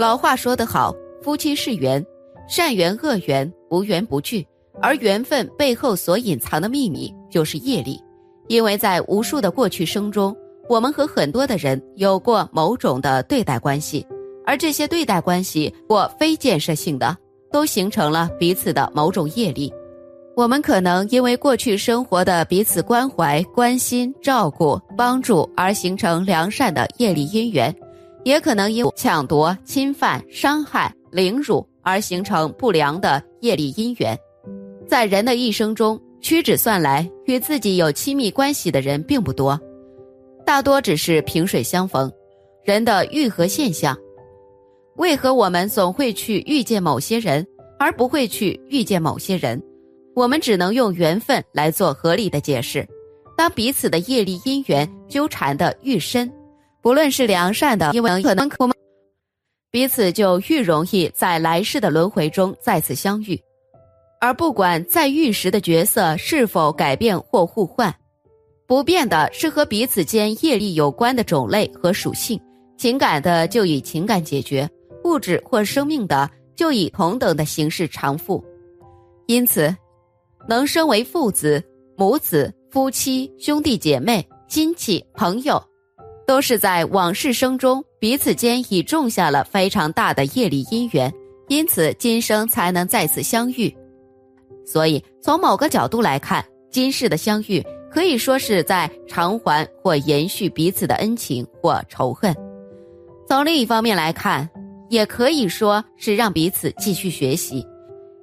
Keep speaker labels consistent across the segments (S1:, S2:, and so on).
S1: 老话说得好，夫妻是缘，善缘恶缘无缘不聚，而缘分背后所隐藏的秘密就是业力。因为在无数的过去生中，我们和很多的人有过某种的对待关系，而这些对待关系或非建设性的，都形成了彼此的某种业力。我们可能因为过去生活的彼此关怀、关心、照顾、帮助而形成良善的业力因缘，也可能因抢夺、侵犯、伤害、凌辱而形成不良的业力因缘。在人的一生中，屈指算来，与自己有亲密关系的人并不多，大多只是萍水相逢。人的愈合现象，为何我们总会去遇见某些人，而不会去遇见某些人？我们只能用缘分来做合理的解释。当彼此的业力因缘纠缠的愈深，不论是良善的，因为可能我们彼此就愈容易在来世的轮回中再次相遇。而不管在遇时的角色是否改变或互换，不变的是和彼此间业力有关的种类和属性。情感的就以情感解决，物质或生命的就以同等的形式偿付。因此，能生为父子、母子、夫妻、兄弟姐妹、亲戚、朋友，都是在往事生中彼此间已种下了非常大的业力因缘，因此今生才能再次相遇。所以，从某个角度来看，今世的相遇可以说是在偿还或延续彼此的恩情或仇恨；从另一方面来看，也可以说是让彼此继续学习，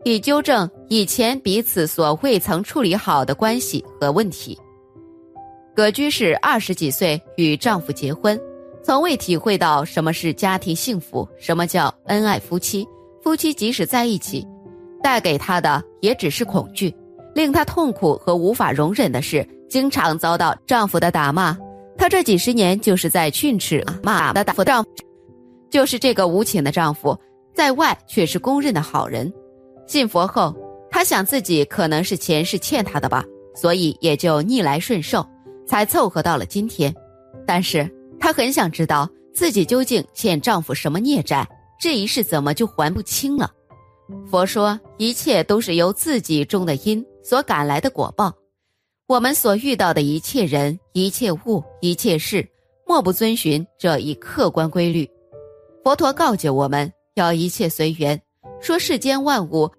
S1: 以纠正以前彼此所未曾处理好的关系和问题。葛居士二十几岁与丈夫结婚，从未体会到什么是家庭幸福，什么叫恩爱夫妻。夫妻即使在一起。带给她的也只是恐惧，令她痛苦和无法容忍的是，经常遭到丈夫的打骂。她这几十年就是在训斥、骂的丈夫，就是这个无情的丈夫，在外却是公认的好人。信佛后，她想自己可能是前世欠她的吧，所以也就逆来顺受，才凑合到了今天。但是她很想知道自己究竟欠丈夫什么孽债，这一世怎么就还不清了？佛说，一切都是由自己种的因所赶来的果报。我们所遇到的一切人、一切物、一切事，莫不遵循这一客观规律。佛陀告诫我们要一切随缘，说世间万物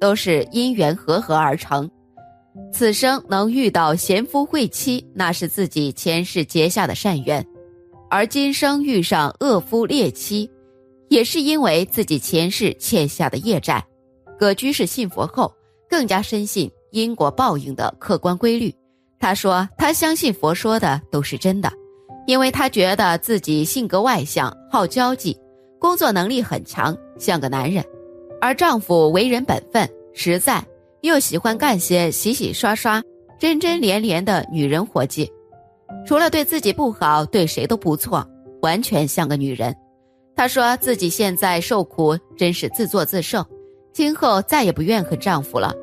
S1: 都是因缘和合而成。此生能遇到贤夫惠妻，那是自己前世结下的善缘；而今生遇上恶夫劣妻。也是因为自己前世欠下的业债，葛居士信佛后更加深信因果报应的客观规律。他说他相信佛说的都是真的，因为他觉得自己性格外向，好交际，工作能力很强，像个男人；而丈夫为人本分、实在，又喜欢干些洗洗刷刷、针针连连的女人活计，除了对自己不好，对谁都不错，完全像个女人。她说自己现在受苦真是自作自受，今后再也不怨恨丈夫了。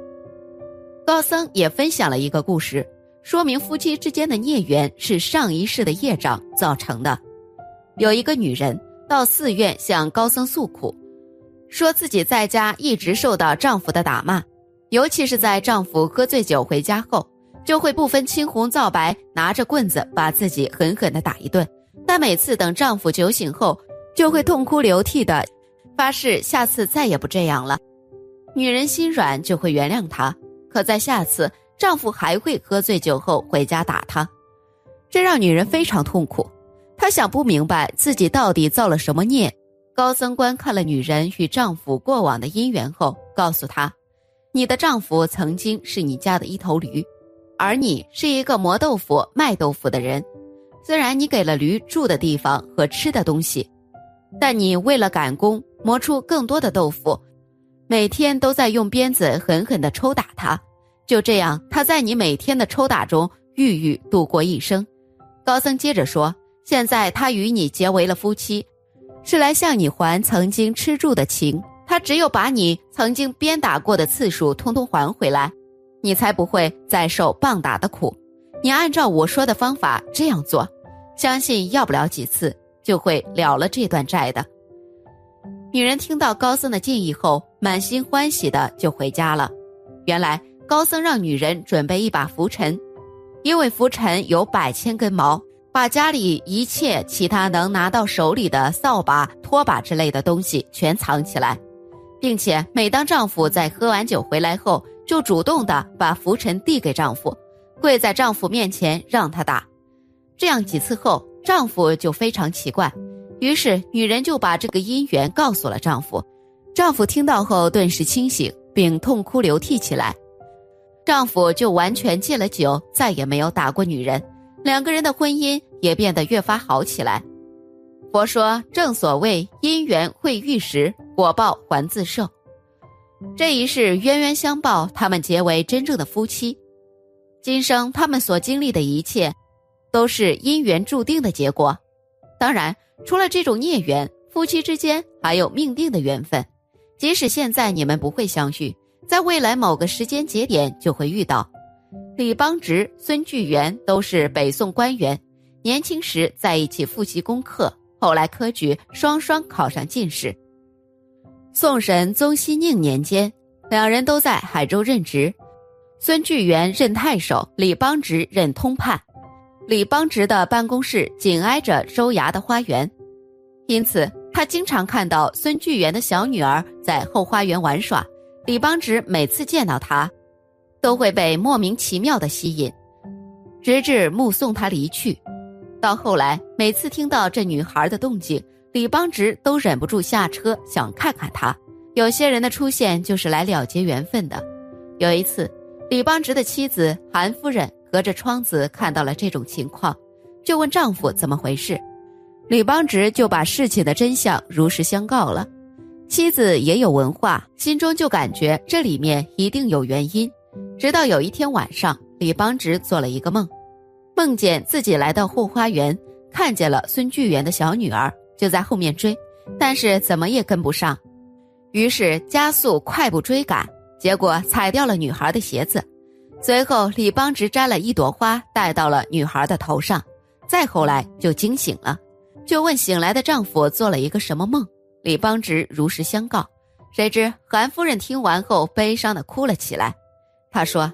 S1: 高僧也分享了一个故事，说明夫妻之间的孽缘是上一世的业障造成的。有一个女人到寺院向高僧诉苦，说自己在家一直受到丈夫的打骂，尤其是在丈夫喝醉酒回家后，就会不分青红皂白拿着棍子把自己狠狠地打一顿。但每次等丈夫酒醒后，就会痛哭流涕的，发誓下次再也不这样了。女人心软就会原谅他，可在下次丈夫还会喝醉酒后回家打她，这让女人非常痛苦。她想不明白自己到底造了什么孽。高僧观看了女人与丈夫过往的姻缘后，告诉她：“你的丈夫曾经是你家的一头驴，而你是一个磨豆腐卖豆腐的人。虽然你给了驴住的地方和吃的东西。”但你为了赶工磨出更多的豆腐，每天都在用鞭子狠狠地抽打他，就这样他在你每天的抽打中郁郁度过一生。高僧接着说：“现在他与你结为了夫妻，是来向你还曾经吃住的情。他只有把你曾经鞭打过的次数通通还回来，你才不会再受棒打的苦。你按照我说的方法这样做，相信要不了几次。”就会了了这段债的。女人听到高僧的建议后，满心欢喜的就回家了。原来高僧让女人准备一把拂尘，因为拂尘有百千根毛，把家里一切其他能拿到手里的扫把、拖把之类的东西全藏起来，并且每当丈夫在喝完酒回来后，就主动的把拂尘递给丈夫，跪在丈夫面前让他打。这样几次后，丈夫就非常奇怪。于是，女人就把这个姻缘告诉了丈夫。丈夫听到后，顿时清醒，并痛哭流涕起来。丈夫就完全戒了酒，再也没有打过女人。两个人的婚姻也变得越发好起来。佛说：“正所谓因缘会遇时，果报还自受。”这一世冤冤相报，他们结为真正的夫妻。今生他们所经历的一切，都是因缘注定的结果。当然。除了这种孽缘，夫妻之间还有命定的缘分。即使现在你们不会相遇，在未来某个时间节点就会遇到。李邦直、孙巨源都是北宋官员，年轻时在一起复习功课，后来科举双双考上进士。宋神宗熙宁年间，两人都在海州任职，孙巨源任太守，李邦直任通判。李邦直的办公室紧挨着州衙的花园，因此他经常看到孙巨源的小女儿在后花园玩耍。李邦直每次见到她，都会被莫名其妙的吸引，直至目送她离去。到后来，每次听到这女孩的动静，李邦直都忍不住下车想看看她。有些人的出现就是来了结缘分的。有一次，李邦直的妻子韩夫人。隔着窗子看到了这种情况，就问丈夫怎么回事。李邦直就把事情的真相如实相告了。妻子也有文化，心中就感觉这里面一定有原因。直到有一天晚上，李邦直做了一个梦，梦见自己来到后花园，看见了孙巨源的小女儿，就在后面追，但是怎么也跟不上，于是加速快步追赶，结果踩掉了女孩的鞋子。随后，李邦直摘了一朵花戴到了女孩的头上，再后来就惊醒了，就问醒来的丈夫做了一个什么梦。李邦直如实相告，谁知韩夫人听完后悲伤的哭了起来。她说：“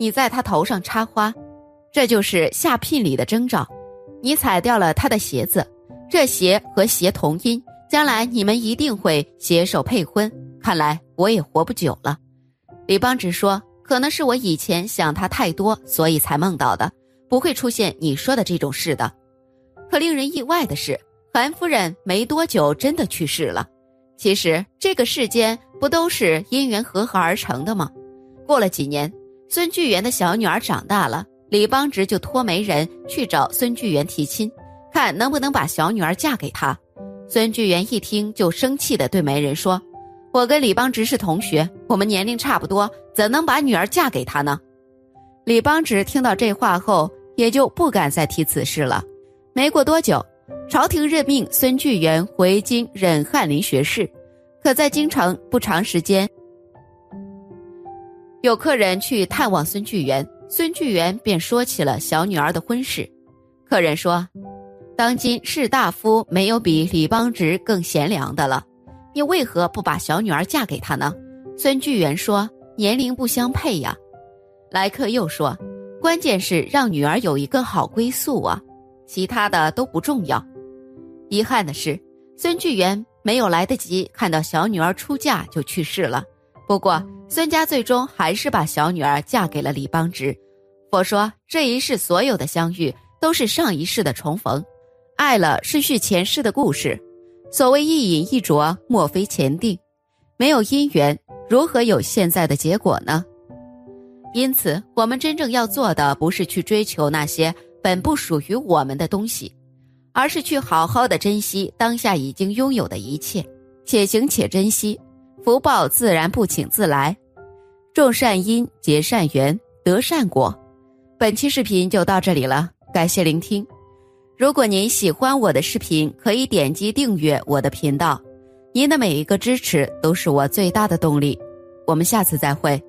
S1: 你在他头上插花，这就是下聘礼的征兆。你踩掉了他的鞋子，这鞋和鞋同音，将来你们一定会携手配婚。看来我也活不久了。”李邦直说。可能是我以前想他太多，所以才梦到的，不会出现你说的这种事的。可令人意外的是，韩夫人没多久真的去世了。其实这个世间不都是因缘和合而成的吗？过了几年，孙巨源的小女儿长大了，李邦直就托媒人去找孙巨源提亲，看能不能把小女儿嫁给他。孙巨源一听就生气的对媒人说。我跟李邦直是同学，我们年龄差不多，怎能把女儿嫁给他呢？李邦直听到这话后，也就不敢再提此事了。没过多久，朝廷任命孙巨源回京任翰林学士。可在京城不长时间，有客人去探望孙巨源，孙巨源便说起了小女儿的婚事。客人说：“当今士大夫没有比李邦直更贤良的了。”你为何不把小女儿嫁给他呢？孙巨源说：“年龄不相配呀。”来客又说：“关键是让女儿有一个好归宿啊，其他的都不重要。”遗憾的是，孙巨源没有来得及看到小女儿出嫁就去世了。不过，孙家最终还是把小女儿嫁给了李邦直。佛说，这一世所有的相遇都是上一世的重逢，爱了是续前世的故事。所谓一饮一啄，莫非前定。没有因缘，如何有现在的结果呢？因此，我们真正要做的，不是去追求那些本不属于我们的东西，而是去好好的珍惜当下已经拥有的一切，且行且珍惜，福报自然不请自来。种善因，结善缘，得善果。本期视频就到这里了，感谢聆听。如果您喜欢我的视频，可以点击订阅我的频道。您的每一个支持都是我最大的动力。我们下次再会。